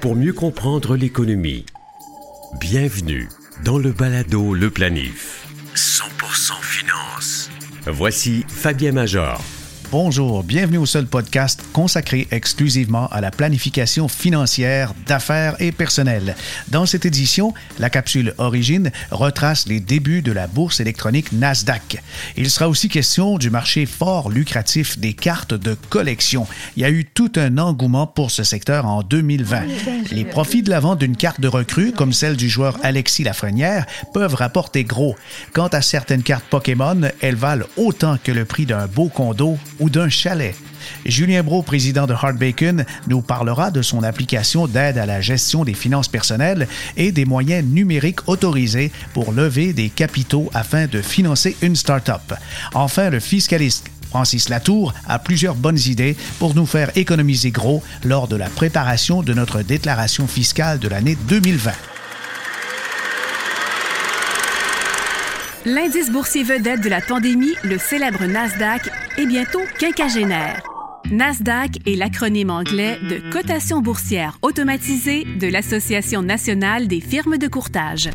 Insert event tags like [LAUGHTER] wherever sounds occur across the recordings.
Pour mieux comprendre l'économie, bienvenue dans le balado Le Planif. 100% finance. Voici Fabien Major. Bonjour, bienvenue au seul podcast consacré exclusivement à la planification financière d'affaires et personnelles. Dans cette édition, la capsule Origine retrace les débuts de la bourse électronique Nasdaq. Il sera aussi question du marché fort lucratif des cartes de collection. Il y a eu tout un engouement pour ce secteur en 2020. Les profits de la vente d'une carte de recrue, comme celle du joueur Alexis Lafrenière, peuvent rapporter gros. Quant à certaines cartes Pokémon, elles valent autant que le prix d'un beau condo ou d'un chalet. Julien Bro, président de Hard Bacon, nous parlera de son application d'aide à la gestion des finances personnelles et des moyens numériques autorisés pour lever des capitaux afin de financer une start-up. Enfin, le fiscaliste Francis Latour a plusieurs bonnes idées pour nous faire économiser gros lors de la préparation de notre déclaration fiscale de l'année 2020. L'indice boursier vedette de la pandémie, le célèbre Nasdaq, est bientôt quinquagénaire. Nasdaq est l'acronyme anglais de cotation boursière automatisée de l'Association nationale des firmes de courtage.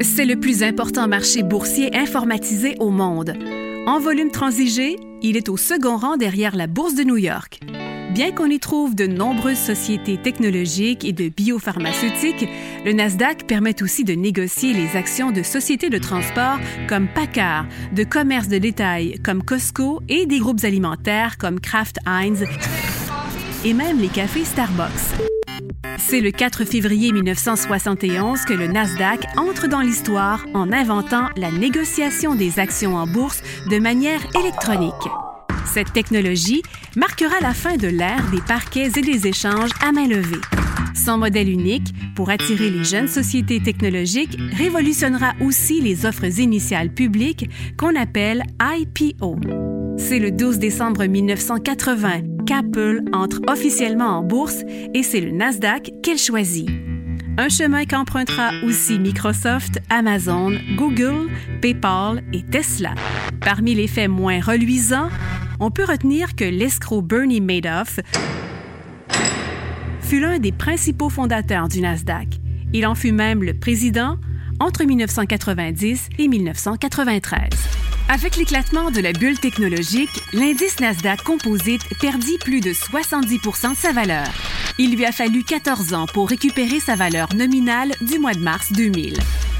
C'est le plus important marché boursier informatisé au monde. En volume transigé, il est au second rang derrière la Bourse de New York. Bien qu'on y trouve de nombreuses sociétés technologiques et de biopharmaceutiques, le Nasdaq permet aussi de négocier les actions de sociétés de transport comme Packard, de commerce de détail comme Costco et des groupes alimentaires comme Kraft Heinz et même les cafés Starbucks. C'est le 4 février 1971 que le Nasdaq entre dans l'histoire en inventant la négociation des actions en bourse de manière électronique. Cette technologie marquera la fin de l'ère des parquets et des échanges à main levée. Son modèle unique, pour attirer les jeunes sociétés technologiques, révolutionnera aussi les offres initiales publiques qu'on appelle IPO. C'est le 12 décembre 1980 qu'Apple entre officiellement en bourse et c'est le Nasdaq qu'elle choisit. Un chemin qu'empruntera aussi Microsoft, Amazon, Google, PayPal et Tesla. Parmi les faits moins reluisants, on peut retenir que l'escroc Bernie Madoff fut l'un des principaux fondateurs du Nasdaq. Il en fut même le président entre 1990 et 1993. Avec l'éclatement de la bulle technologique, l'indice Nasdaq Composite perdit plus de 70% de sa valeur. Il lui a fallu 14 ans pour récupérer sa valeur nominale du mois de mars 2000.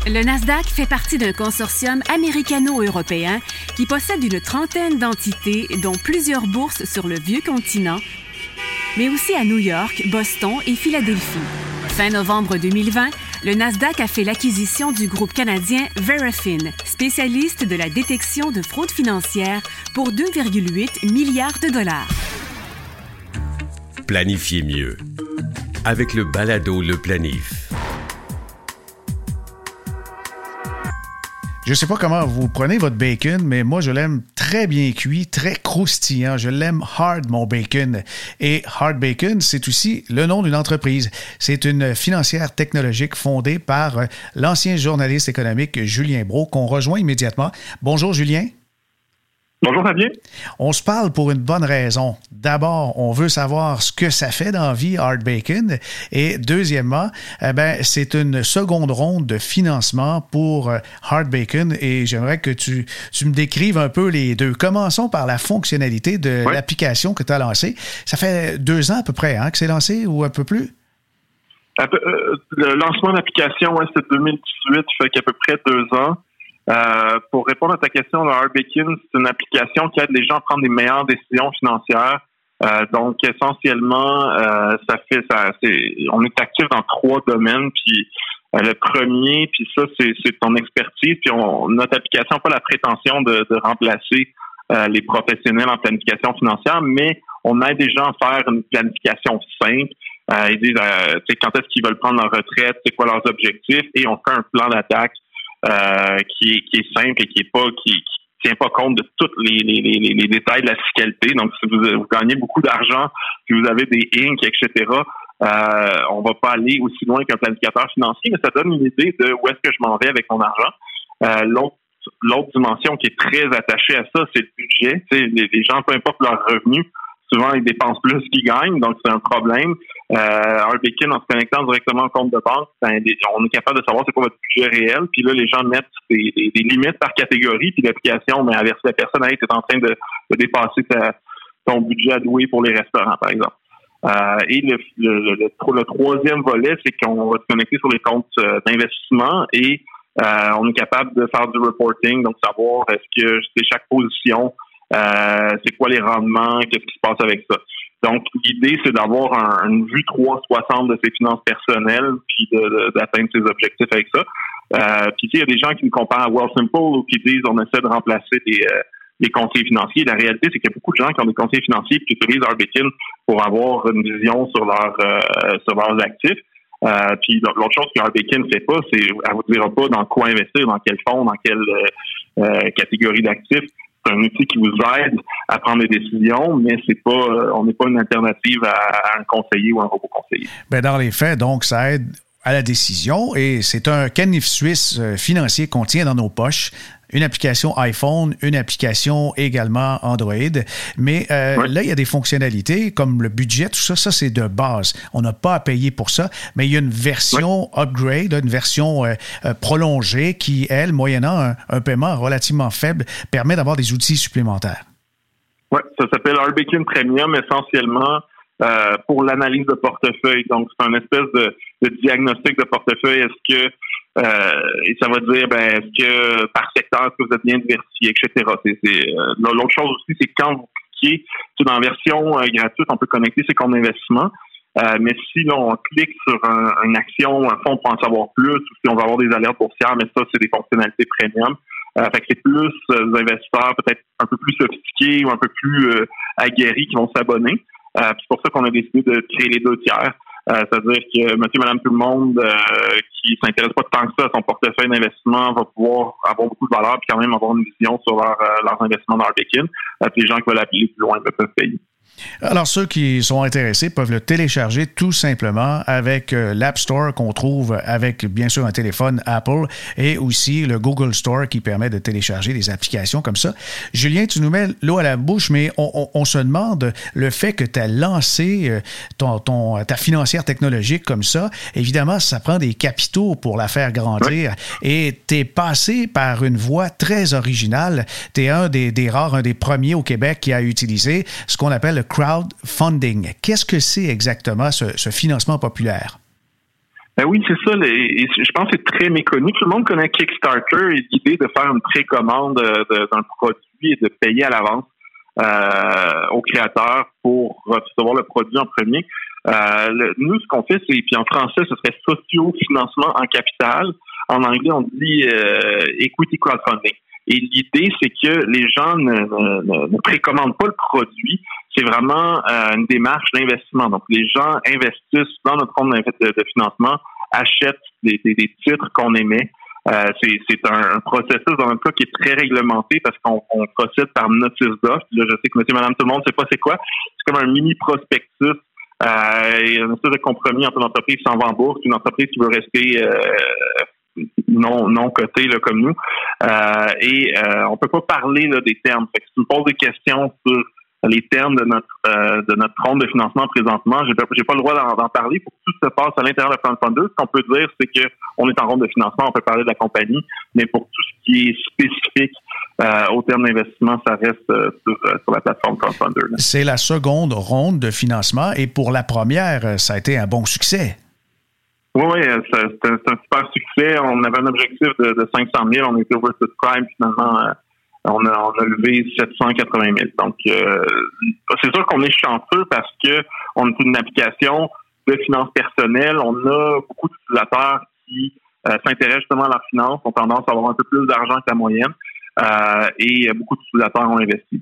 Le Nasdaq fait partie d'un consortium américano-européen qui possède une trentaine d'entités, dont plusieurs bourses sur le vieux continent, mais aussi à New York, Boston et Philadelphie. Fin novembre 2020, le Nasdaq a fait l'acquisition du groupe canadien Verafin, spécialiste de la détection de fraude financière, pour 2,8 milliards de dollars. Planifiez mieux avec le balado Le Planif. Je sais pas comment vous prenez votre bacon, mais moi, je l'aime très bien cuit, très croustillant. Je l'aime hard, mon bacon. Et Hard Bacon, c'est aussi le nom d'une entreprise. C'est une financière technologique fondée par euh, l'ancien journaliste économique Julien Bro, qu'on rejoint immédiatement. Bonjour, Julien. Bonjour Fabien. On se parle pour une bonne raison. D'abord, on veut savoir ce que ça fait dans la vie Hard Bacon. Et deuxièmement, eh ben, c'est une seconde ronde de financement pour euh, Hard Bacon et j'aimerais que tu, tu, me décrives un peu les deux. Commençons par la fonctionnalité de l'application que tu as lancée. Ça fait deux ans à peu près hein, que c'est lancé ou un peu plus? Euh, le lancement d'application, ouais, c'est 2018, fait qu'à peu près deux ans. Euh, pour répondre à ta question, le Harbekin, c'est une application qui aide les gens à prendre des meilleures décisions financières. Euh, donc, essentiellement, euh, ça fait ça. On est actif dans trois domaines. Puis le premier, puis ça, c'est, ton expertise. Puis notre application n'a pas la prétention de, de remplacer les professionnels en planification financière, mais on aide les gens à faire une planification simple. ils disent, quand est-ce qu'ils veulent prendre leur retraite, c'est quoi leurs objectifs, et on fait un plan d'attaque euh, qui, est, qui est simple et qui est pas qui, qui tient pas compte de tous les, les, les, les, détails de la fiscalité. Donc, si vous, vous gagnez beaucoup d'argent, si vous avez des inc, etc., euh, on va pas aller aussi loin qu'un planificateur financier, mais ça donne une idée de où est-ce que je m'en vais avec mon argent. Euh, l'autre l'autre dimension qui est très attachée à ça, c'est le budget. Les, les gens, peu importe leur revenu, souvent, ils dépensent plus qu'ils gagnent, donc c'est un problème. Euh, en se connectant directement au compte de banque, ben, on est capable de savoir c'est quoi votre budget réel. Puis là, les gens mettent des, limites par catégorie, puis l'application mais avertit la personne, es en train de, dépasser ton budget alloué pour les restaurants, par exemple. Euh, et le, troisième volet, c'est qu'on va se connecter sur les comptes euh, d'investissement et euh, on est capable de faire du reporting, donc savoir est-ce que c'est chaque position, c'est quoi les rendements, qu'est-ce qui se passe avec ça? Donc, l'idée, c'est d'avoir une vue 360 de ses finances personnelles, puis d'atteindre ses objectifs avec ça. Euh, puis, il y a des gens qui nous comparent à Wealthsimple ou qui disent on essaie de remplacer des, des conseillers financiers. La réalité, c'est qu'il y a beaucoup de gens qui ont des conseillers financiers qui utilisent Arbitin pour avoir une vision sur, leur, euh, sur leurs actifs. Euh, puis l'autre chose que ne fait pas, c'est elle vous dira pas dans quoi investir, dans quel fonds, dans quelle euh, catégorie d'actifs. C'est un outil qui vous aide à prendre des décisions, mais c'est pas, on n'est pas une alternative à, un conseiller ou un robot conseiller. Ben dans les faits, donc, ça aide à la décision et c'est un canif suisse financier qu'on tient dans nos poches une application iPhone, une application également Android. Mais euh, là, il y a des fonctionnalités comme le budget, tout ça, ça c'est de base. On n'a pas à payer pour ça, mais il y a une version upgrade, une version euh, euh, prolongée qui, elle, moyennant un, paiement relativement faible, permet d'avoir des outils supplémentaires. Oui, ça s'appelle Arbekin Premium essentiellement. pour l'analyse de portefeuille. Donc, c'est un espèce de, de, diagnostic de portefeuille. Est-ce que euh, et ça va dire, ben, est-ce que par secteur, est-ce que vous êtes bien diversifié, etc. Euh, l'autre chose aussi, c'est quand vous cliquez, dans version euh, gratuite, on peut connecter ses comptes d'investissement. mais si on clique sur une action, un fonds pour en savoir plus, ou si on va avoir des alertes boursières, mais ça, c'est des fonctionnalités premium. fait que c'est plus des investisseurs peut-être un peu plus sophistiqués ou un peu plus aguerris qui vont s'abonner. c'est pour ça qu'on a décidé de créer les deux tiers. Euh, c'est-à-dire que monsieur, madame, tout le monde euh, qui s'intéresse pas tant que ça à son portefeuille d'investissement va pouvoir avoir beaucoup de valeur puis quand même avoir une vision sur leur, euh, leurs investissements dans leur béquine. les gens qui veulent appeler plus loin peuvent payer. Alors, ceux qui sont intéressés peuvent le télécharger tout simplement avec euh, l'App Store qu'on trouve avec, bien sûr, un téléphone Apple et aussi le Google Store qui permet de télécharger des applications comme ça. Julien, tu nous mets l'eau à la bouche, mais on, se demande le fait que tu as lancé euh, ton, ta financière technologique comme ça. Évidemment, ça prend des capitaux pour la faire grandir et tu es passé par une voie très originale. Tu es un des, des rares, un des premiers au Québec qui a utilisé ce qu'on appelle le crowdfunding. Qu'est-ce que c'est exactement ce, financement populaire? Ben oui, c'est ça. je pense que c'est très méconnu. Tout le monde connaît Kickstarter et l'idée de faire une précommande euh, d'un produit et de payer à l'avance euh, au créateur pour recevoir le produit en premier. Euh, nous, ce qu'on fait, c'est, puis en français, ce serait socio-financement en capital. En anglais, on dit equity crowdfunding. Et l'idée, c'est que les gens ne, précommandent pas le produit, c'est vraiment euh, une démarche d'investissement. Donc, les gens investissent dans notre compte de, financement, achètent des, titres qu'on émet. Euh, c'est un, processus dans notre cas qui est très réglementé parce qu'on procède par notice d'offre. Là, je sais que monsieur, madame, tout le monde ne sait pas c'est quoi. C'est comme un mini prospectus euh, et une espèce de compromis entre une entreprise qui une entreprise qui veut rester euh, non non cotée là, comme nous. Euh, et euh, on peut pas parler là, des termes. Fait que si tu me poses des questions sur les termes de notre euh, de notre compte de financement présentement. J'ai pas, pas le droit d'en parler. Pour que tout se passe à l'intérieur de Fund Funder, ce qu'on peut dire, c'est que on est en ronde de financement, on peut parler de la compagnie, mais pour tout ce qui est spécifique euh, au terme d'investissement, ça reste euh, sur, la plateforme Funder. C'est la seconde ronde de financement et pour la première, ça a été un bon succès. Oui, oui, c'est un, super succès. On avait un objectif de, de 500 000, on était oversubscribed finalement on a, on a levé 780 000. Donc, euh, c'est sûr qu'on est chanceux parce que on est une application de finances personnelles. On a beaucoup d'utilisateurs qui euh, s'intéressent justement à leurs finances, ont tendance à avoir un peu plus d'argent que la moyenne. Euh, et beaucoup d'utilisateurs ont investi.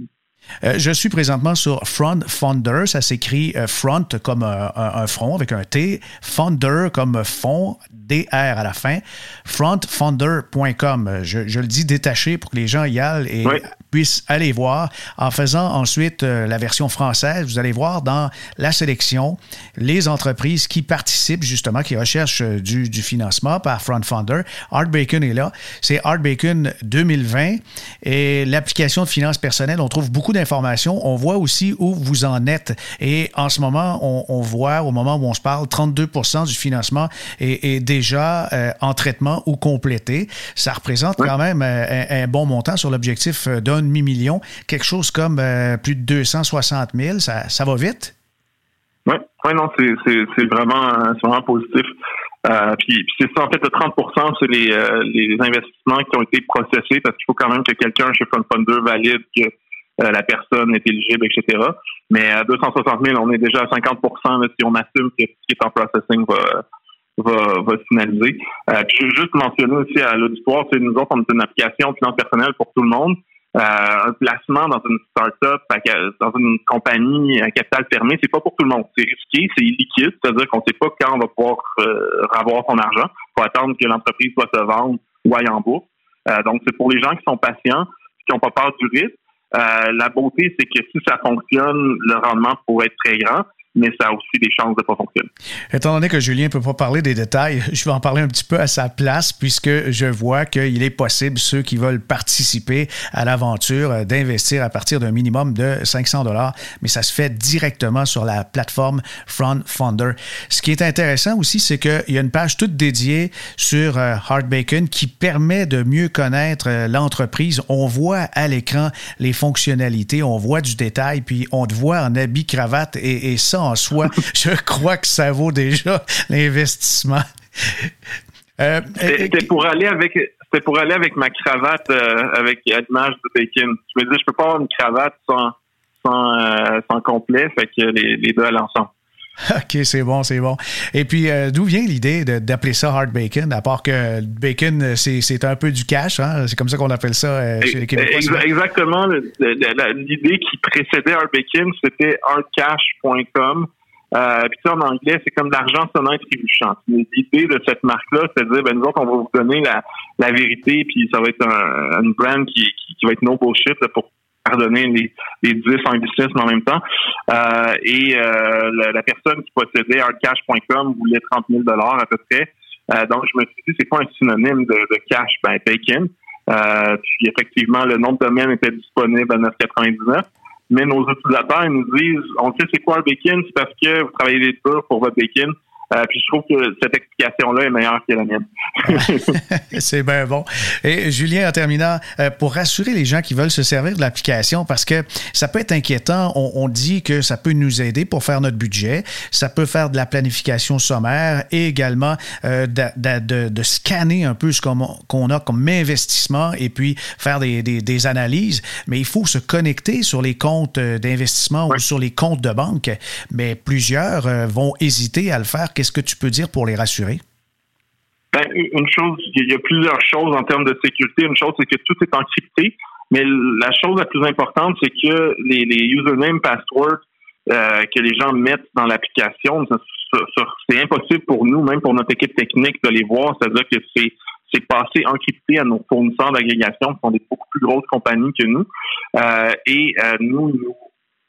Euh, je suis présentement sur Front Founder. Ça s'écrit euh, front comme un, front avec un T, Founder comme fond, DR à la fin, frontfounder.com. Je, je, le dis détaché pour que les gens y aillent et puissent aller voir. En faisant ensuite euh, la version française, vous allez voir dans la sélection les entreprises qui participent justement, qui recherchent du, du financement par Front Founder. Art Bacon est là. C'est Art Bacon 2020 et l'application de finances personnelles. On trouve beaucoup beaucoup d'informations. On voit aussi où vous en êtes. Et en ce moment, on, voit, au moment où on se parle, 32% du financement est, déjà euh, en traitement ou complété. Ça représente quand même euh, un, bon montant sur l'objectif d'un demi-million, quelque chose comme plus de 260 000. Ça, ça va vite? Oui, ouais, non, c'est vraiment, vraiment positif. Euh, puis, c'est ça, en fait, le 30 c'est les, euh, les investissements qui ont été processés parce qu'il faut quand même que quelqu'un chez Fund Funder valide que euh, la personne est éligible, etc. Mais à 260 000, on est déjà à 50% si on assume que ce qui est en processing va, se finaliser. Euh, puis je veux juste mentionner aussi à l'auditoire, c'est nous autres, on est une application finance personnelle pour tout le monde. Euh, un placement dans une start-up, dans une compagnie à capital fermé, c'est pas pour tout le monde. C'est risqué, c'est illiquide, c'est-à-dire qu'on sait pas quand on va pouvoir euh, avoir son argent. Il faut attendre que l'entreprise soit se vendre ou aille en bourse. Euh, donc, c'est pour les gens qui sont patients, qui n'ont pas peur du risque. La beauté, c'est que si ça fonctionne, le rendement pourrait être très grand mais ça a aussi des chances de ne pas fonctionner. Étant donné que Julien ne peut pas parler des détails, [LAUGHS] je vais en parler un petit peu à sa place puisque je vois qu'il est possible, ceux qui veulent participer à l'aventure, euh, d'investir à partir d'un minimum de 500 dollars, mais ça se fait directement sur la plateforme Front Funder. Ce qui est intéressant aussi, c'est qu'il y a une page toute dédiée sur euh, Hard Bacon qui permet de mieux connaître euh, l'entreprise. On voit à l'écran les fonctionnalités, on voit du détail, puis on te voit en habit, cravate et, et ça, en soi, [LAUGHS] je crois que ça vaut déjà l'investissement. Euh, c'était pour aller avec c'était pour aller avec ma cravate euh, avec l'image de Bacon. Je me dis je peux pas avoir une cravate sans sans, euh, sans complet, fait que les, les deux allaient ensemble. [LAUGHS] OK, c'est bon, c'est bon. Et puis, d'où vient l'idée d'appeler ça hard bacon, à part que bacon, c'est un peu du cash, hein? c'est comme ça qu'on appelle ça chez les Québécois. Exactement. L'idée qui précédait hard bacon, c'était hardcash.com. Euh, puis en anglais, c'est comme l'argent sonnant et trébuchant. L'idée de cette marque-là, c'est de dire, ben nous autres, on va vous donner la, la vérité, puis ça va être un, une brand qui, qui, va être no bullshit pour pardonner les, les 10 anglicismes en même temps. Euh, et euh, la, personne qui possédait hardcash.com voulait 30 000 à peu près. Euh, donc, je me suis dit, c'est quoi un synonyme de, de cash? Ben, bacon. Euh, puis effectivement, le nom de domaine était disponible à 9,99 mais nos utilisateurs nous disent on sait c'est quoi le bacon, c'est parce que vous travaillez tours pour votre bacon. Euh, puis je trouve que cette explication-là est meilleure que la mienne. [LAUGHS] c'est bien bon. Et Julien, en terminant, euh, pour rassurer les gens qui veulent se servir de l'application, parce que ça peut être inquiétant, on, dit que ça peut nous aider pour faire notre budget, ça peut faire de la planification sommaire et également euh, de, scanner un peu ce qu'on a comme investissement et puis faire des, des, analyses, mais il faut se connecter sur les comptes d'investissement ou sur les comptes de banque, mais plusieurs vont hésiter à le faire Qu'est-ce que tu peux dire pour les rassurer? Ben, une chose, il y a plusieurs choses en termes de sécurité. Une chose, c'est que tout est encrypté, mais la chose la plus importante, c'est que les, les username, passwords euh, que les gens mettent dans l'application, c'est impossible pour nous, même pour notre équipe technique, de les voir. C'est-à-dire que c'est c'est passé encrypté à nos fournisseurs d'agrégation, qui sont des beaucoup plus grosses compagnies que nous. Euh, et euh, nous, nous,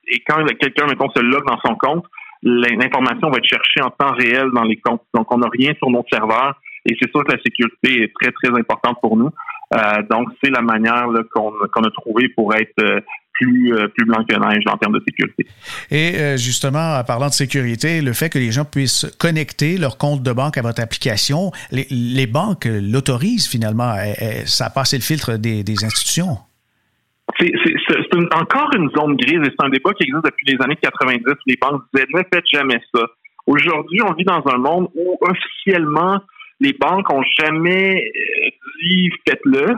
et quand quelqu'un, mettons, se log dans son compte, l'information va être cherchée en temps réel dans les comptes. Donc, on n'a rien sur nos serveurs et c'est sûr que la sécurité est très, très importante pour nous. Euh, donc, c'est la manière qu'on a trouvé pour être euh, plus, euh, plus blanc que neige en termes de sécurité. Et justement, en parlant de sécurité, le fait que les gens puissent connecter leur compte de banque à votre application, les, banques l'autorisent finalement. Ça a passé le filtre des institutions c'est encore une zone grise et c'est un débat qui existe depuis les années 90. Les banques disaient ne faites jamais ça. Aujourd'hui, on vit dans un monde où officiellement les banques ont jamais euh, dit faites-le.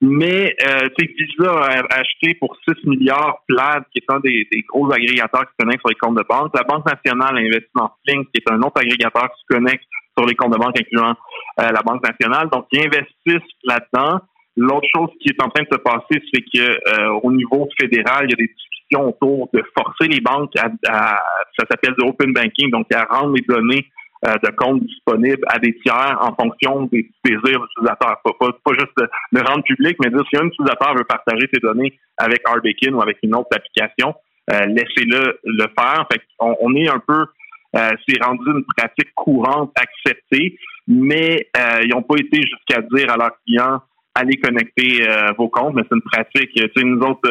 Mais euh, Visa a acheté pour 6 milliards Plaid, qui est un des, gros agrégateurs qui se connectent sur les comptes de banque. La Banque nationale a investi dans Flink, qui est un autre agrégateur qui se connecte sur les comptes de banque, incluant euh, la Banque nationale. Donc, ils investissent là-dedans. L'autre chose qui est en train de se passer, c'est que euh, au niveau fédéral, il y a des discussions autour de forcer les banques à, ça s'appelle de open banking, donc à rendre les données euh, de compte disponibles à des tiers en fonction des désirs de l'utilisateur. Pas, pas, juste le, rendre public, mais dire si un utilisateur veut partager ses données avec Arbekin ou avec une autre application, euh, laissez-le le faire. Fait on, on est un peu c'est rendu une pratique courante acceptée, mais ils n'ont pas été jusqu'à dire à leurs clients aller connecter vos comptes, mais c'est une pratique. Tu sais, nous autres,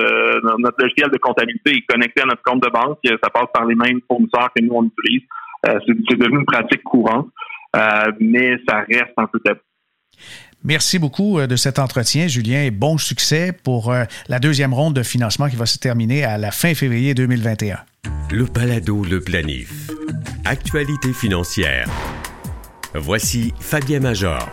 notre logiciel de comptabilité est connecté à notre compte de banque. Ça passe par les mêmes fournisseurs que nous on utilise. c'est devenu une pratique courante, mais ça reste un peu tabou. Merci beaucoup euh, de cet entretien, Julien, et bon succès pour euh, la deuxième ronde de financement qui va se terminer à la fin février 2021. Le Palado, le planif. Actualité financière. Voici Fabien Major.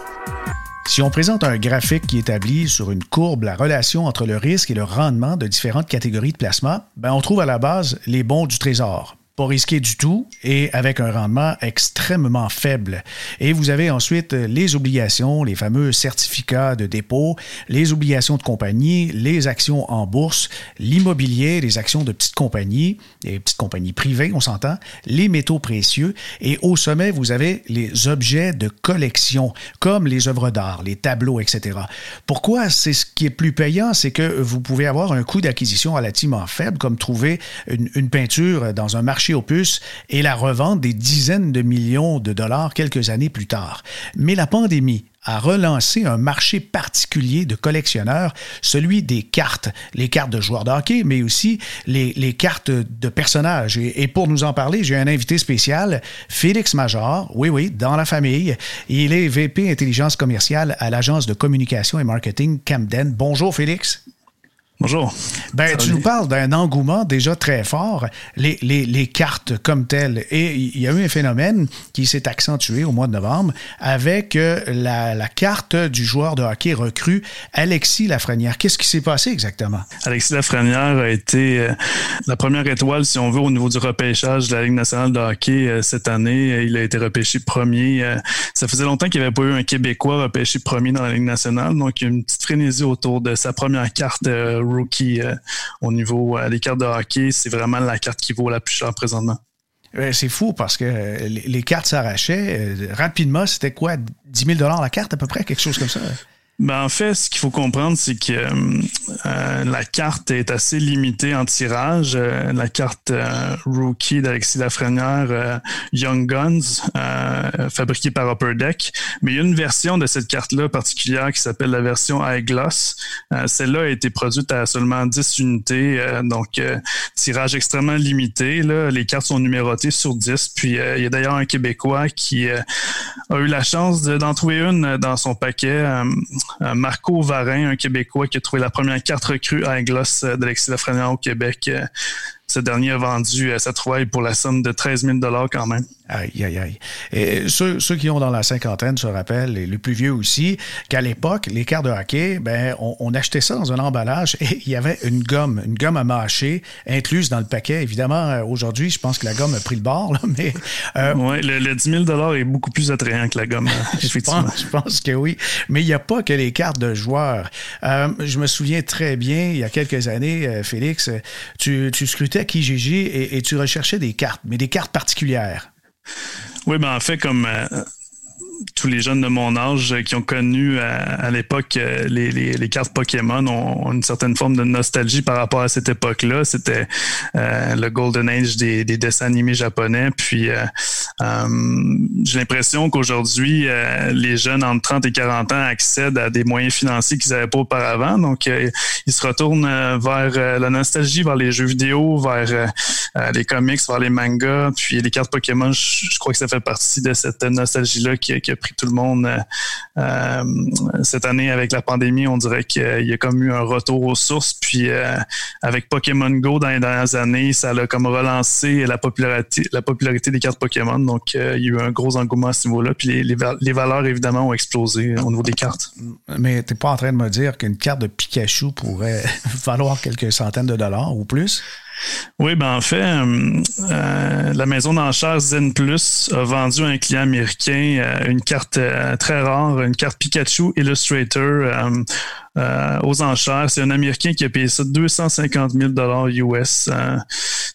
Si on présente un graphique qui établit sur une courbe la relation entre le risque et le rendement de différentes catégories de placement, ben on trouve à la base les bons du trésor risqué du tout et avec un rendement extrêmement faible. Et vous avez ensuite les obligations, les fameux certificats de dépôt, les obligations de compagnie, les actions en bourse, l'immobilier, les actions de petites compagnies, les petites compagnies privées, on s'entend, les métaux précieux et au sommet, vous avez les objets de collection comme les œuvres d'art, les tableaux, etc. Pourquoi c'est ce qui est plus payant, c'est que vous pouvez avoir un coût d'acquisition relativement faible comme trouver une peinture dans un marché opus et la revente des dizaines de millions de dollars quelques années plus tard. Mais la pandémie a relancé un marché particulier de collectionneurs, celui des cartes, les cartes de joueurs de mais aussi les, cartes de personnages. Et, pour nous en parler, j'ai un invité spécial, Félix Major, oui, oui, dans la famille. Il est VP Intelligence commerciale à l'agence de communication et marketing Camden. Bonjour, Félix. Bonjour. Ben, tu nous parles d'un engouement déjà très fort, les, les, les, cartes comme telles. Et il y a eu un phénomène qui s'est accentué au mois de novembre avec euh, la, la, carte du joueur de hockey recru Alexis Lafrenière. Qu'est-ce qui s'est passé exactement? Alexis Lafrenière a été euh, la première étoile, si on veut, au niveau du repêchage de la Ligue nationale de hockey euh, cette année. Il a été repêché premier. ça faisait longtemps qu'il n'y avait pas eu un Québécois repêché premier dans la Ligue nationale. Donc, il y a une petite frénésie autour de sa première carte rookie euh, au niveau euh, des cartes de hockey. C'est vraiment la carte qui vaut la plus cher présentement. C'est fou parce que euh, les cartes s'arrachaient. Rapidement, c'était quoi? 10 000 la carte à peu près, quelque chose comme ça? Ben, en fait, ce qu'il faut comprendre, c'est que euh, la carte est assez limitée en tirage. Euh, la carte euh, rookie d'Alexis Lafrenière, Young Guns, fabriquée par Upper Deck. Mais il y a une version de cette carte-là particulière qui s'appelle la version High Gloss. Celle-là a été produite à seulement 10 unités, donc tirage extrêmement limité. Les cartes sont numérotées sur 10. Puis il y a d'ailleurs un Québécois qui a eu la chance d'en trouver une dans son paquet euh, Marco Varin, un Québécois qui a trouvé la première carte recrue à Gloss euh, d'Alexis Lafrenière au Québec. Euh, ce dernier a vendu sa trouvaille pour la somme de 13 000 quand même. Aïe, aïe, aïe. Et ceux, qui ont dans la cinquantaine se rappellent, et les plus vieux aussi, qu'à l'époque, les cartes de hockey, ben, on, achetait ça dans un emballage et il y avait une gomme, une gomme à mâcher incluse dans le paquet. Évidemment, euh, aujourd'hui, je pense que la gomme a pris le bord, [LAUGHS] mais. Euh, oui, le, 10 000 est beaucoup plus attrayant que la gomme, [LAUGHS] effectivement. je, pense, que oui. Mais il n'y a pas que les cartes de joueurs. Euh, je me souviens très bien, il y a quelques années, Félix, tu, tu scrutais Kijiji et, et tu recherchais des cartes, mais des cartes particulières. Oui, ben en fait, comme euh, tous les jeunes de mon âge qui ont connu euh, à, l'époque euh, les, les, cartes Pokémon ont, une certaine forme de nostalgie par rapport à cette époque-là. C'était le Golden Age des, des, dessins animés japonais. Puis j'ai l'impression qu'aujourd'hui, les jeunes entre 30 et 40 ans accèdent à des moyens financiers qu'ils n'avaient pas auparavant. Donc, ils se retournent vers la nostalgie, vers les jeux vidéo, vers les comics, vers les mangas. Puis les cartes Pokémon, je, crois que ça fait partie de cette nostalgie-là qui a pris tout le monde euh, euh, cette année avec la pandémie. On dirait qu'il y a comme eu un retour aux sources. Puis euh, avec Pokémon Go dans les dernières années, ça a comme relancé la popularité, la popularité des cartes Pokémon. Donc il y a eu un gros engouement à ce niveau-là. Puis les, valeurs, évidemment, ont explosé au niveau des cartes. Mais tu n'es pas en train de me dire qu'une carte de Pikachu pourrait [LAUGHS] valoir quelques centaines de dollars ou plus? Oui, ben en fait, euh, euh, la maison d'enchères Zen Plus a vendu à un client américain euh, une carte très rare, une carte Pikachu Illustrator euh, aux enchères. C'est un Américain qui a payé ça 250 000 dollars US. Euh,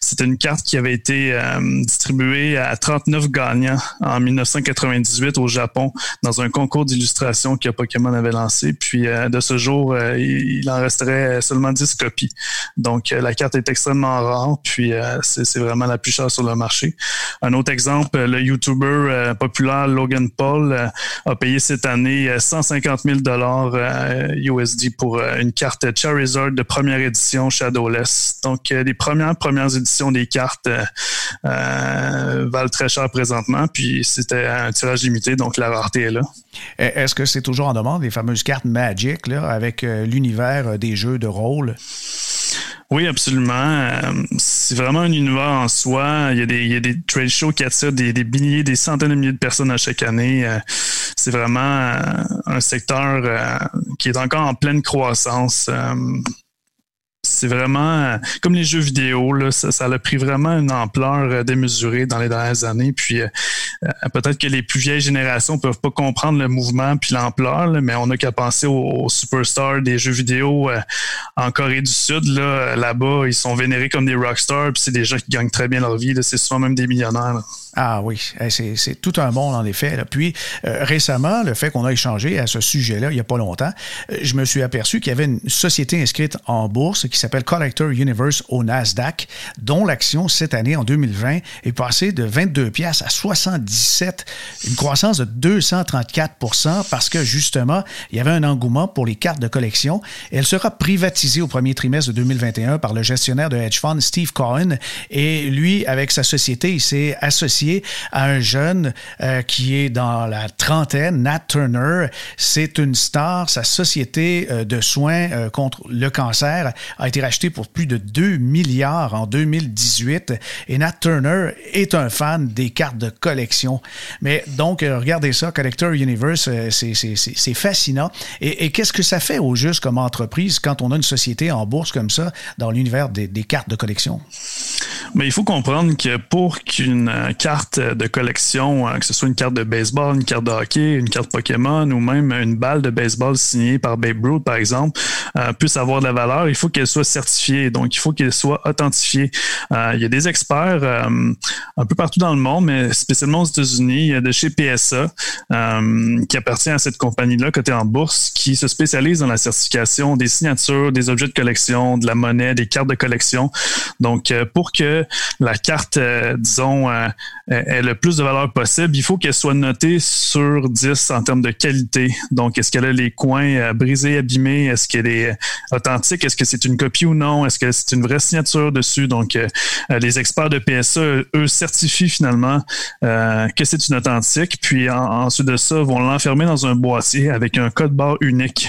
C'était une carte qui avait été euh, distribuée à 39 gagnants en 1998 au Japon dans un concours d'illustration que Pokémon avait lancé. Puis de ce jour, il, en resterait seulement 10 copies. Donc la carte est extrêmement rare. Puis c'est vraiment la plus chère sur le marché. un autre exemple, le YouTuber populaire Logan Paul a payé cette année 150 000 dollars Pour une carte Charizard de première édition Shadowless. Donc, les premières premières éditions des cartes valent très cher présentement, puis c'était un tirage limité, donc la rareté est là. Est-ce que c'est toujours en demande, les fameuses cartes Magic, là, avec l'univers des jeux de rôle? Oui, absolument. Euh, c'est vraiment un univers en soi. Il y a des, il y a des trade shows qui attirent des, milliers, des centaines de milliers de personnes à chaque année. Euh, c'est vraiment euh, un secteur qui est encore en pleine croissance c'est vraiment comme les jeux vidéo, là, ça, ça, a pris vraiment une ampleur démesurée dans les dernières années. Puis peut-être que les plus vieilles générations peuvent pas comprendre le mouvement puis l'ampleur, mais on n'a qu'à penser aux, superstars des jeux vidéo en Corée du Sud. Là, là-bas, ils sont vénérés comme des rockstars, puis c'est des gens qui gagnent très bien leur vie. C'est souvent même des millionnaires. Ah oui, c'est tout un monde en effet. Puis récemment, le fait qu'on a échangé à ce sujet-là il n'y a pas longtemps, je me suis aperçu qu'il y avait une société inscrite en bourse qui s'appelle Collector Universe au Nasdaq, dont l'action cette année, en 2020, est passée de 22 pièces à 77, une croissance de 234 parce que justement, il y avait un engouement pour les cartes de collection. elle sera privatisée au premier trimestre de 2021 par le gestionnaire de hedge fund Steve Cohen. Et lui, avec sa société, il s'est associé à un jeune euh, qui est dans la trentaine, Nat Turner. C'est une star. Sa société euh, de soins euh, contre le cancer a été racheté pour plus de 2 milliards en 2018. Et Nat Turner est un fan des cartes de collection. Mais donc, euh, regardez ça, Collector Universe, euh, c'est fascinant. Et, qu'est-ce que ça fait au juste comme entreprise quand on a une société en bourse comme ça dans l'univers des, cartes de collection? Mais il faut comprendre que pour qu'une euh, carte de collection, que ce soit une carte de baseball, une carte de hockey, une carte Pokémon ou même une balle de baseball signée par Babe Ruth, par exemple, puisse avoir de la valeur, il faut qu'elle soit certifié. Donc, il faut qu'il soit authentifié. Euh, il y a des experts euh, un peu partout dans le monde, mais spécialement aux États-Unis, de chez PSA, euh, qui appartient à cette compagnie-là, côté en bourse, qui se spécialise dans la certification des signatures, des objets de collection, de la monnaie, des cartes de collection. Donc, pour que la carte, disons, ait le plus de valeur possible, il faut qu'elle soit notée sur 10 en termes de qualité. Donc, est-ce qu'elle a les coins brisés, abîmés? Est-ce qu'elle est authentique? Est-ce que c'est une copie ou non? Est-ce que c'est une vraie signature dessus? Donc, euh, euh, les experts de PSA, eux, certifient finalement euh, que c'est une authentique. Puis, ensuite de ça, vont l'enfermer dans un boîtier avec un code barre unique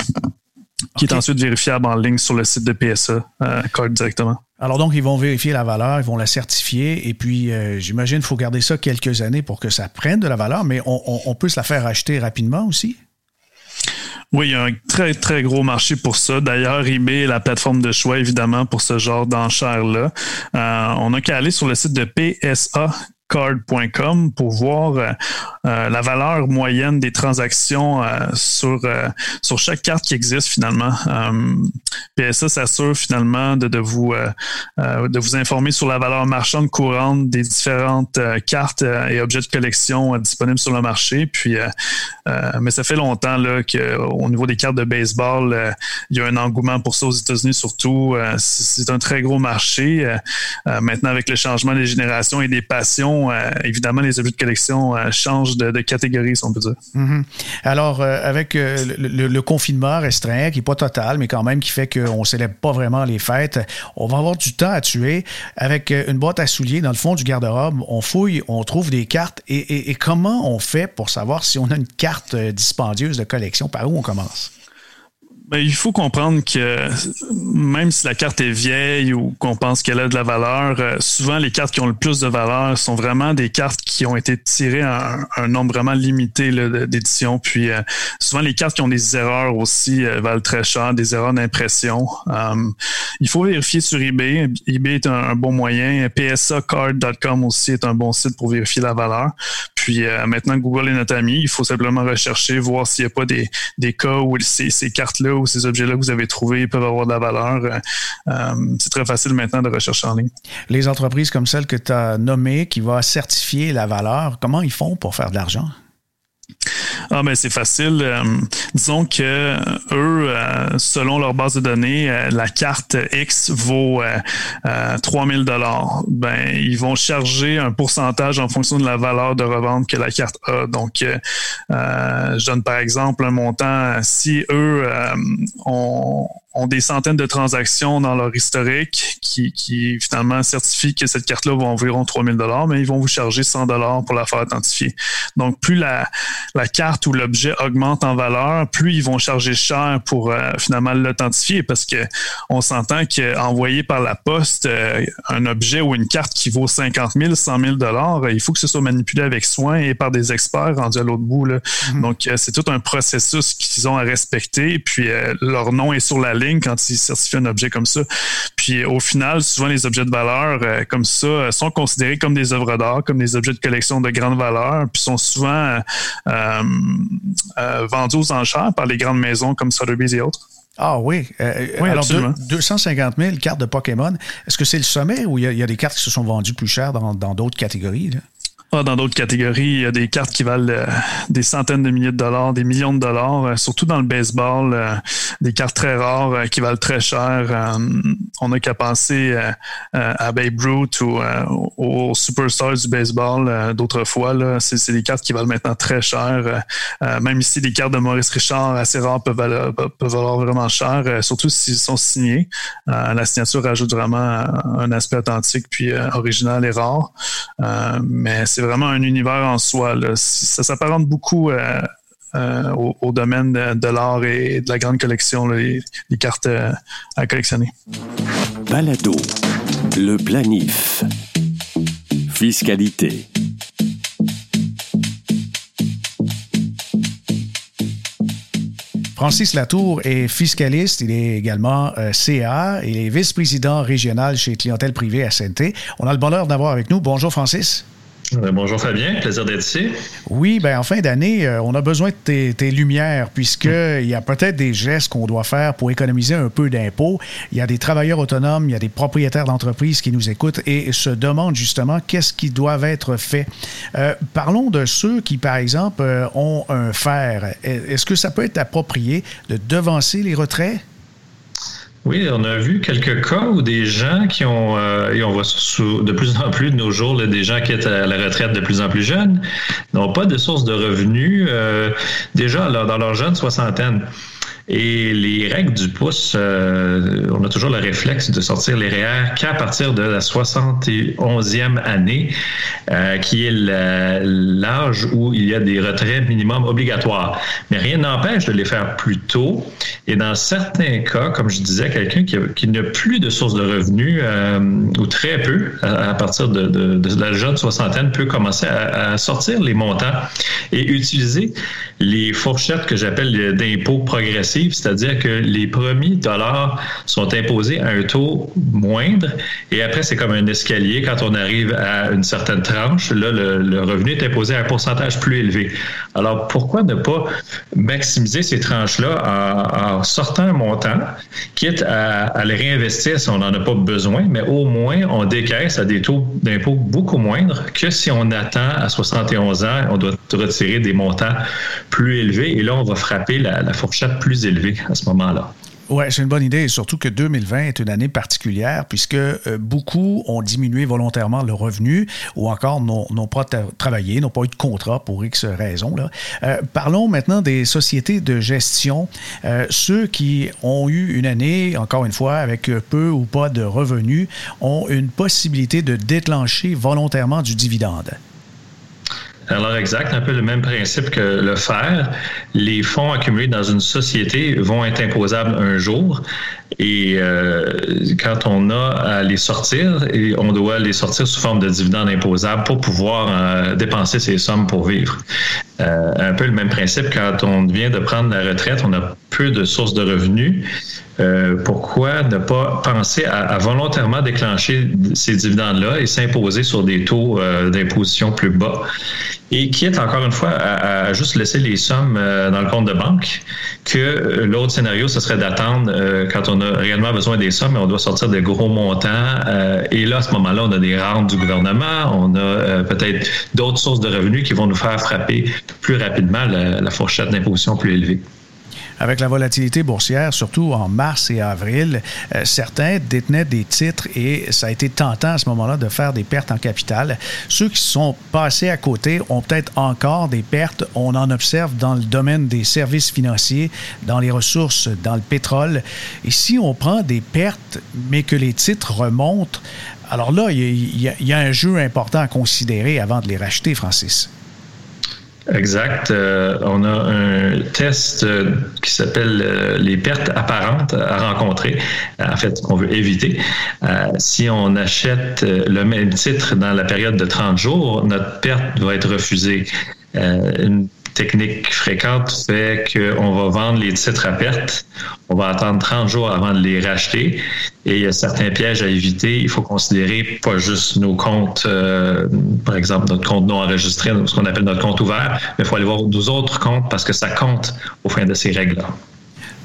qui est ensuite vérifiable en ligne sur le site de PSA, code directement. Alors donc, ils vont vérifier la valeur, ils vont la certifier, et puis j'imagine qu'il faut garder ça quelques années pour que ça prenne de la valeur, mais on, on peut se la faire acheter rapidement aussi? Oui, il y a un très, très gros marché pour ça. D'ailleurs, eBay est la plateforme de choix, évidemment, pour ce genre d'enchères-là. Euh, on a qu'à aller sur le site de PSA card.com pour voir euh, euh, la valeur moyenne des transactions euh, sur, sur chaque carte qui existe finalement. PSA s'assure finalement de, de vous, de vous informer sur la valeur marchande courante des différentes cartes et objets de collection disponibles sur le marché. Puis, mais ça fait longtemps là, qu'au niveau des cartes de baseball, il y a un engouement pour ça aux États-Unis surtout. c'est un très gros marché. maintenant, avec le changement des générations et des passions, euh, évidemment, les objets de collection euh, changent de, catégorie, si on peut dire. Mm-hmm. Alors, euh, avec le, confinement restreint, qui n'est pas total, mais quand même qui fait qu'on ne célèbre pas vraiment les fêtes, on va avoir du temps à tuer. Avec une boîte à souliers dans le fond du garde-robe, on fouille, on trouve des cartes. et comment on fait pour savoir si on a une carte dispendieuse de collection? Par où on commence? Ben, il faut comprendre que même si la carte est vieille ou qu'on pense qu'elle a de la valeur, euh, souvent les cartes qui ont le plus de valeur sont vraiment des cartes qui ont été tirées à un, nombre vraiment limité d'éditions. Puis euh, souvent les cartes qui ont des erreurs aussi euh, valent très cher, des erreurs d'impression. il faut vérifier sur eBay. eBay est un, bon moyen. PSAcard.com aussi est un bon site pour vérifier la valeur. Puis maintenant Google est notre ami. Il faut simplement rechercher, voir s'il n'y a pas des, des cas où ces, ces cartes-là ou ces objets-là que vous avez trouvés peuvent avoir de la valeur. Euh, euh, c'est très facile maintenant de rechercher en ligne. Les entreprises comme celle que tu as nommée qui va certifier la valeur, comment ils font pour faire de l'argent? Ah, ben c'est facile. Euh, disons que eux, euh, selon leur base de données, euh, la carte X vaut 3000 dollars. Ben ils vont charger un pourcentage en fonction de la valeur de revente que la carte a. Donc, je donne par exemple un montant. Si eux ont des centaines de transactions dans leur historique qui, finalement certifient que cette carte-là vaut environ 3000 dollars, mais ils vont vous charger 100 dollars pour la faire authentifier. Donc, plus la carte ou l'objet augmente en valeur, plus ils vont charger cher pour euh, finalement l'authentifier parce que on s'entend qu'envoyer par la poste euh, un objet ou une carte qui vaut 50 000, 100 000 dollars, il faut que ce soit manipulé avec soin et par des experts rendus à l'autre bout. Là. Mm-hmm. Donc, euh, c'est tout un processus qu'ils ont à respecter. Puis, leur nom est sur la ligne quand ils certifient un objet comme ça. Puis au final, souvent les objets de valeur euh, comme ça euh, sont considérés comme des œuvres d'art, comme des objets de collection de grande valeur, puis sont souvent euh, vendus aux enchères par les grandes maisons comme Sotheby's et autres. Ah oui. oui alors, 250 000 cartes de Pokémon. Est-ce que c'est le sommet ou il y, a des cartes qui se sont vendues plus chères dans d'autres catégories? Ah, dans d'autres catégories, il y a des cartes qui valent euh, des centaines de milliers de dollars, des millions de dollars, euh, surtout dans le baseball, euh, des cartes très rares qui valent très cher. on n'a qu'à penser à Babe Ruth ou aux superstars du baseball d'autrefois. C'est des cartes qui valent maintenant très cher. même ici, des cartes de Maurice Richard assez rares peuvent valoir, vraiment cher, surtout s'ils sont signés. la signature ajoute vraiment un aspect authentique puis original et rare. mais c'est vraiment un univers en soi. Ça s'apparente beaucoup euh, euh, au, domaine de, l'art et de la grande collection, les, cartes euh, à collectionner. Balado, le planif, fiscalité. Francis Latour est fiscaliste, il est également CA, il est vice-président régional chez Clientèle Privée à SNT. On a le bonheur d'avoir avec nous. Bonjour Francis. Euh, bonjour Fabien, plaisir d'être ici. Oui, ben en fin d'année, euh, on a besoin de tes, lumières puisqu'il y a peut-être des gestes qu'on doit faire pour économiser un peu d'impôts. Il y a des travailleurs autonomes, il y a des propriétaires d'entreprises qui nous écoutent et se demandent justement qu'est-ce qui doit être fait. Euh, parlons de ceux qui, par exemple, ont un fer. Est-ce que ça peut être approprié de devancer les retraits? Oui, on a vu quelques cas où des gens qui ont, euh, et on voit de plus en plus de nos jours, des gens qui sont à la retraite de plus en plus jeunes, n'ont pas de source de revenus euh, déjà dans leur jeune soixantaine. Et les règles du pouce, euh, on a toujours le réflexe de sortir les REER qu'à partir de la 71e année, euh, qui est l'âge où il y a des retraits minimum obligatoires. Mais rien n'empêche de les faire plus tôt. Et dans certains cas, comme je disais, quelqu'un qui, n'a plus de source de revenus euh, ou très peu à, partir de, la jeune soixantaine peut commencer à, à sortir les montants et utiliser les fourchettes que j'appelle d'impôts progressifs c'est-à-dire que les premiers dollars sont imposés à un taux moindre et après, c'est comme un escalier. Quand on arrive à une certaine tranche, là, le, revenu est imposé à un pourcentage plus élevé. Alors, pourquoi ne pas maximiser ces tranches-là en, sortant un montant, quitte à, les réinvestir si on n'en a pas besoin, mais au moins, on décaisse à des taux d'impôt beaucoup moindres que si on attend à 71 ans, on doit retirer des montants plus élevés et là, on va frapper la, la fourchette plus à ce moment-là. Oui, c'est une bonne idée, surtout que 2020 est une année particulière puisque euh, beaucoup ont diminué volontairement le revenu ou encore n'ont pas travaillé, n'ont pas eu de contrat pour X raisons. Euh, parlons maintenant des sociétés de gestion. Euh, ceux qui ont eu une année, encore une fois, avec peu ou pas de revenus, ont une possibilité de déclencher volontairement du dividende. Alors exact, un peu le même principe que le faire. Les fonds accumulés dans une société vont être imposables un jour et euh, quand on a à les sortir, on doit les sortir sous forme de dividendes imposables pour pouvoir euh, dépenser ces sommes pour vivre. Euh, un peu le même principe quand on vient de prendre la retraite, on a peu de sources de revenus. pourquoi ne pas penser à, volontairement déclencher ces dividendes-là et s'imposer sur des taux d'imposition plus bas? Et qui est encore une fois à, juste laisser les sommes dans le compte de banque, que l'autre scénario, ce serait d'attendre quand on a réellement besoin des sommes et on doit sortir des gros montants. et là, à ce moment-là, on a des rentes du gouvernement, on a peut-être d'autres sources de revenus qui vont nous faire frapper plus rapidement la fourchette d'imposition plus élevée. Avec la volatilité boursière, surtout en mars et avril, euh, certains détenaient des titres et ça a été tentant à ce moment-là de faire des pertes en capital. Ceux qui sont passés à côté ont peut-être encore des pertes. On en observe dans le domaine des services financiers, dans les ressources, dans le pétrole. Et si on prend des pertes, mais que les titres remontent, alors là, il y, y, a un jeu important à considérer avant de les racheter, Francis. Exact. Euh, on a un test euh, qui s'appelle euh, les pertes apparentes à rencontrer, en fait, qu'on veut éviter. si on achète le même titre dans la période de 30 jours, notre perte va être refusée. une technique fréquente fait qu'on va vendre les titres à perte. On va attendre 30 jours avant de les racheter. Et il y a certains pièges à éviter. Il faut considérer pas juste nos comptes, euh, par exemple notre compte non enregistré, ce qu'on appelle notre compte ouvert, mais il faut aller voir nos autres comptes parce que ça compte au fin de ces règles-là.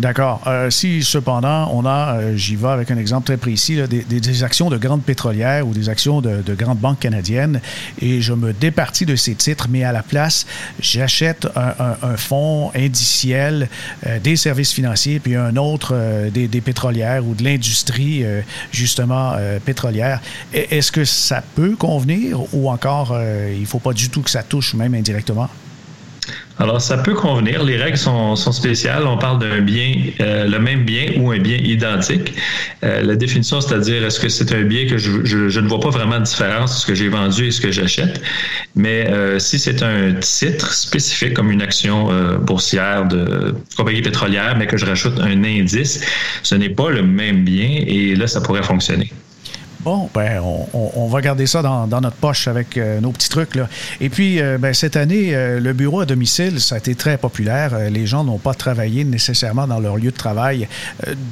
D'accord. Euh, si cependant on a, euh, j'y vais avec un exemple très précis, des, actions de grandes pétrolières ou des actions de, grandes banques canadiennes et je me départis de ces titres, mais à la place, j'achète un, fonds indiciel euh, des services financiers puis un autre des, pétrolières ou de l'industrie justement pétrolière. Est-ce que ça peut convenir ou encore il ne faut pas du tout que ça touche même indirectement? Alors, ça peut convenir. Les règles sont, spéciales. On parle d'un bien, euh, le même bien ou un bien identique. Euh, la définition, c'est-à-dire, est-ce que c'est un bien que je, ne vois pas vraiment de différence entre ce que j'ai vendu et ce que j'achète? Mais euh, si c'est un titre spécifique, comme une action boursière de compagnie pétrolière, mais que je rajoute un indice, ce n'est pas le même bien et là, ça pourrait fonctionner. Bon, ben, on, va garder ça dans, notre poche avec euh, nos petits trucs. Là. Et puis, euh, ben, cette année, euh, le bureau à domicile, ça a été très populaire. les gens n'ont pas travaillé nécessairement dans leur lieu de travail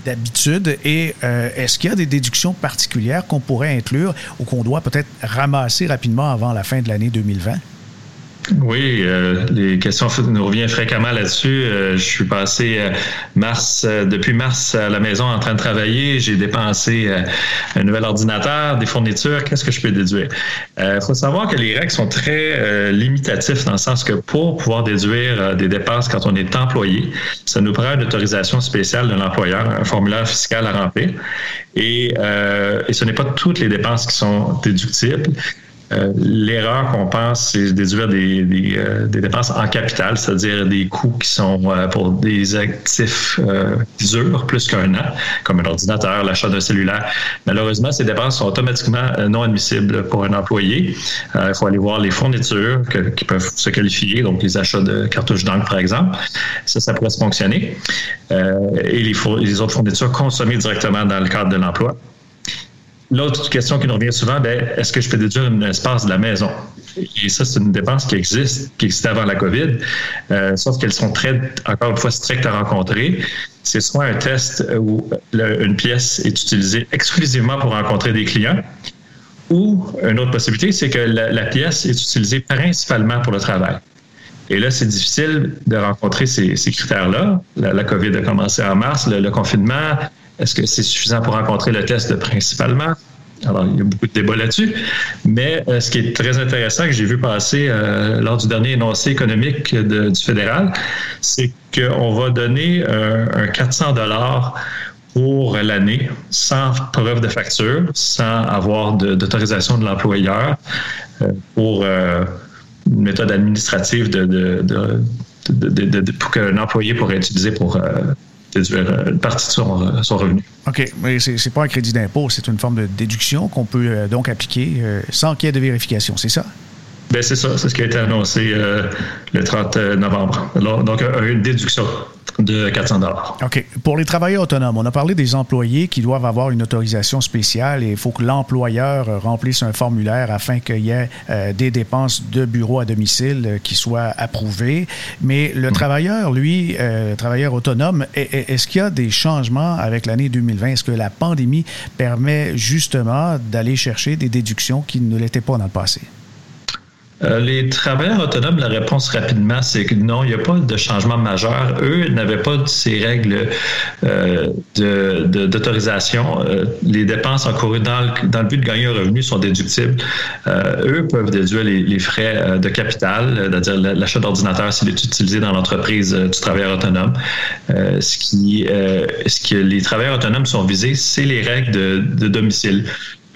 d'habitude. Et est-ce qu'il y a des déductions particulières qu'on pourrait inclure ou qu'on doit peut-être ramasser rapidement avant la fin de l'année 2020? Oui, euh, les questions nous reviennent fréquemment là-dessus. Euh, je suis passé euh, mars, depuis mars à la maison en train de travailler. J'ai dépensé un nouvel ordinateur, des fournitures. Qu'est-ce que je peux déduire? Il faut savoir que les règles sont très limitatifs dans le sens que pour pouvoir déduire des dépenses quand on est employé, ça nous prend une autorisation spéciale de l'employeur, un formulaire fiscal à remplir. Et, et ce n'est pas toutes les dépenses qui sont déductibles. Euh, l'erreur qu'on pense, c'est déduire des, des, euh, des, dépenses en capital, c'est-à-dire des coûts qui sont euh, pour des actifs durs plus qu'un an, comme un ordinateur, l'achat d'un cellulaire. Malheureusement, ces dépenses sont automatiquement non admissibles pour un employé. il faut aller voir les fournitures qui peuvent se qualifier, donc les achats de cartouches d'encre, par exemple. Ça, ça pourrait se fonctionner. et les, les autres fournitures consommées directement dans le cadre de l'emploi. L'autre question qui nous revient souvent, ben, est-ce que je peux déduire un espace de la maison? Et ça, c'est une dépense qui existe, qui existait avant la COVID, euh, sauf qu'elles sont très, encore une fois, strictes à rencontrer. C'est soit un test où une pièce est utilisée exclusivement pour rencontrer des clients, ou une autre possibilité, c'est que la, pièce est utilisée principalement pour le travail. Et là, c'est difficile de rencontrer ces, critères-là. La, COVID a commencé en mars, le confinement, est-ce que c'est suffisant pour rencontrer le test principalement? Alors, il y a beaucoup de débats là-dessus. Mais euh, ce qui est très intéressant que j'ai vu passer euh, lors du dernier énoncé économique du fédéral, c'est qu'on va donner un 400 dollars pour l'année sans preuve de facture, sans avoir d'autorisation de, l'employeur euh, pour une méthode administrative pour qu'un employé pourrait utiliser pour déduire une partie de son, son revenu. OK, mais ce n'est pas un crédit d'impôt, c'est une forme de déduction qu'on peut euh, donc appliquer euh, sans qu'il y ait de vérification, c'est ça? Bien, c'est ça, c'est ce qui a été annoncé euh, le 30 novembre. donc, une déduction de 400 OK. Pour les travailleurs autonomes, on a parlé des employés qui doivent avoir une autorisation spéciale et il faut que l'employeur remplisse un formulaire afin qu'il y ait euh, des dépenses de bureau à domicile euh, qui soient approuvées. Mais le mm. travailleur, lui, euh, travailleur autonome, est-ce qu'il y a des changements avec l'année 2020? Est-ce que la pandémie permet justement d'aller chercher des déductions qui ne l'étaient pas dans le passé? Euh, les travailleurs autonomes, la réponse rapidement, c'est que non, il n'y a pas de changement majeur. Eux n'avaient pas ces règles euh, d'autorisation. Euh, les dépenses encourues dans le, but de gagner un revenu sont déductibles. eux peuvent déduire les, frais de capital, c'est-à-dire l'achat d'ordinateur s'il est utilisé dans l'entreprise du travailleur autonome. ce, que les travailleurs autonomes sont visés, c'est les règles de domicile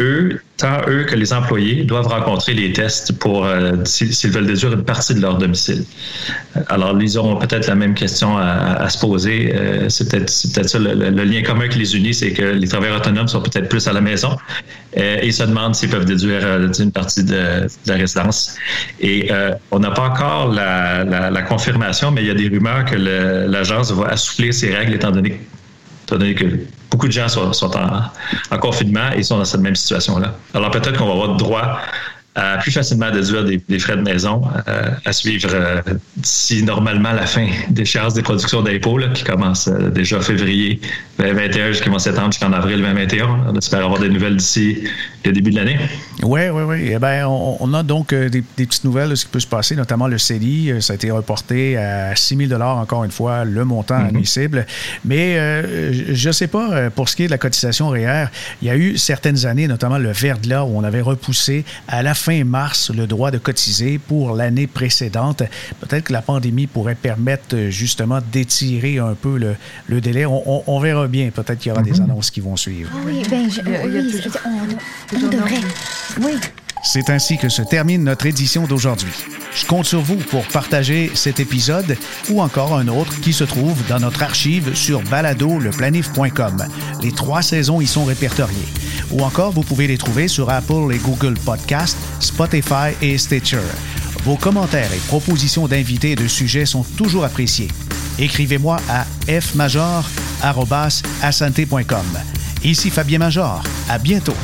eux, tant eux que les employés doivent rencontrer les tests pour euh, s'ils veulent déduire une partie de leur domicile. Alors, ils auront peut-être la même question à, se poser. Euh, c'est peut-être ça le, lien commun qui les unit, c'est que les travailleurs autonomes sont peut-être plus à la maison euh, et se demandent s'ils peuvent déduire une partie de, la résidence. Et on n'a pas encore la, la, confirmation, mais il y a des rumeurs que l'agence va assouplir ses règles étant donné étant donné que beaucoup de gens sont, en, confinement et sont dans cette même situation-là. Alors peut-être qu'on va avoir droit à plus facilement déduire des, des frais de maison euh, à suivre euh, d'ici normalement la fin des charges des productions d'impôts qui commence euh, déjà février 2021 jusqu'à septembre jusqu'en avril 2021. On espère avoir des nouvelles d'ici le début de l'année. Oui, oui, oui. Eh bien, on, a donc des, petites nouvelles de ce qui peut se passer, notamment le CELI. Ça a été reporté à 6 000 encore une fois, le montant mm-hmm. admissible. Mais je ne sais pas, pour ce qui est de la cotisation REER, il y a eu certaines années, notamment le Verdla, où on avait repoussé à la fin mars le droit de cotiser pour l'année précédente. Peut-être que la pandémie pourrait permettre euh, justement d'étirer un peu le, délai. On, verra bien. Peut-être qu'il y aura des mhm. annonces qui vont suivre. Oui, bien, oui, on, devrait. Oui. C'est ainsi que se termine notre édition d'aujourd'hui. Je compte sur vous pour partager cet épisode ou encore un autre qui se trouve dans notre archive sur baladoleplanif.com. Les trois saisons y sont répertoriées. Ou encore, vous pouvez les trouver sur Apple et Google Podcasts, Spotify et Stitcher. Vos commentaires et propositions d'invités et de sujets sont toujours appréciés. Écrivez-moi à fmajor.com. Ici Fabien Major. À bientôt.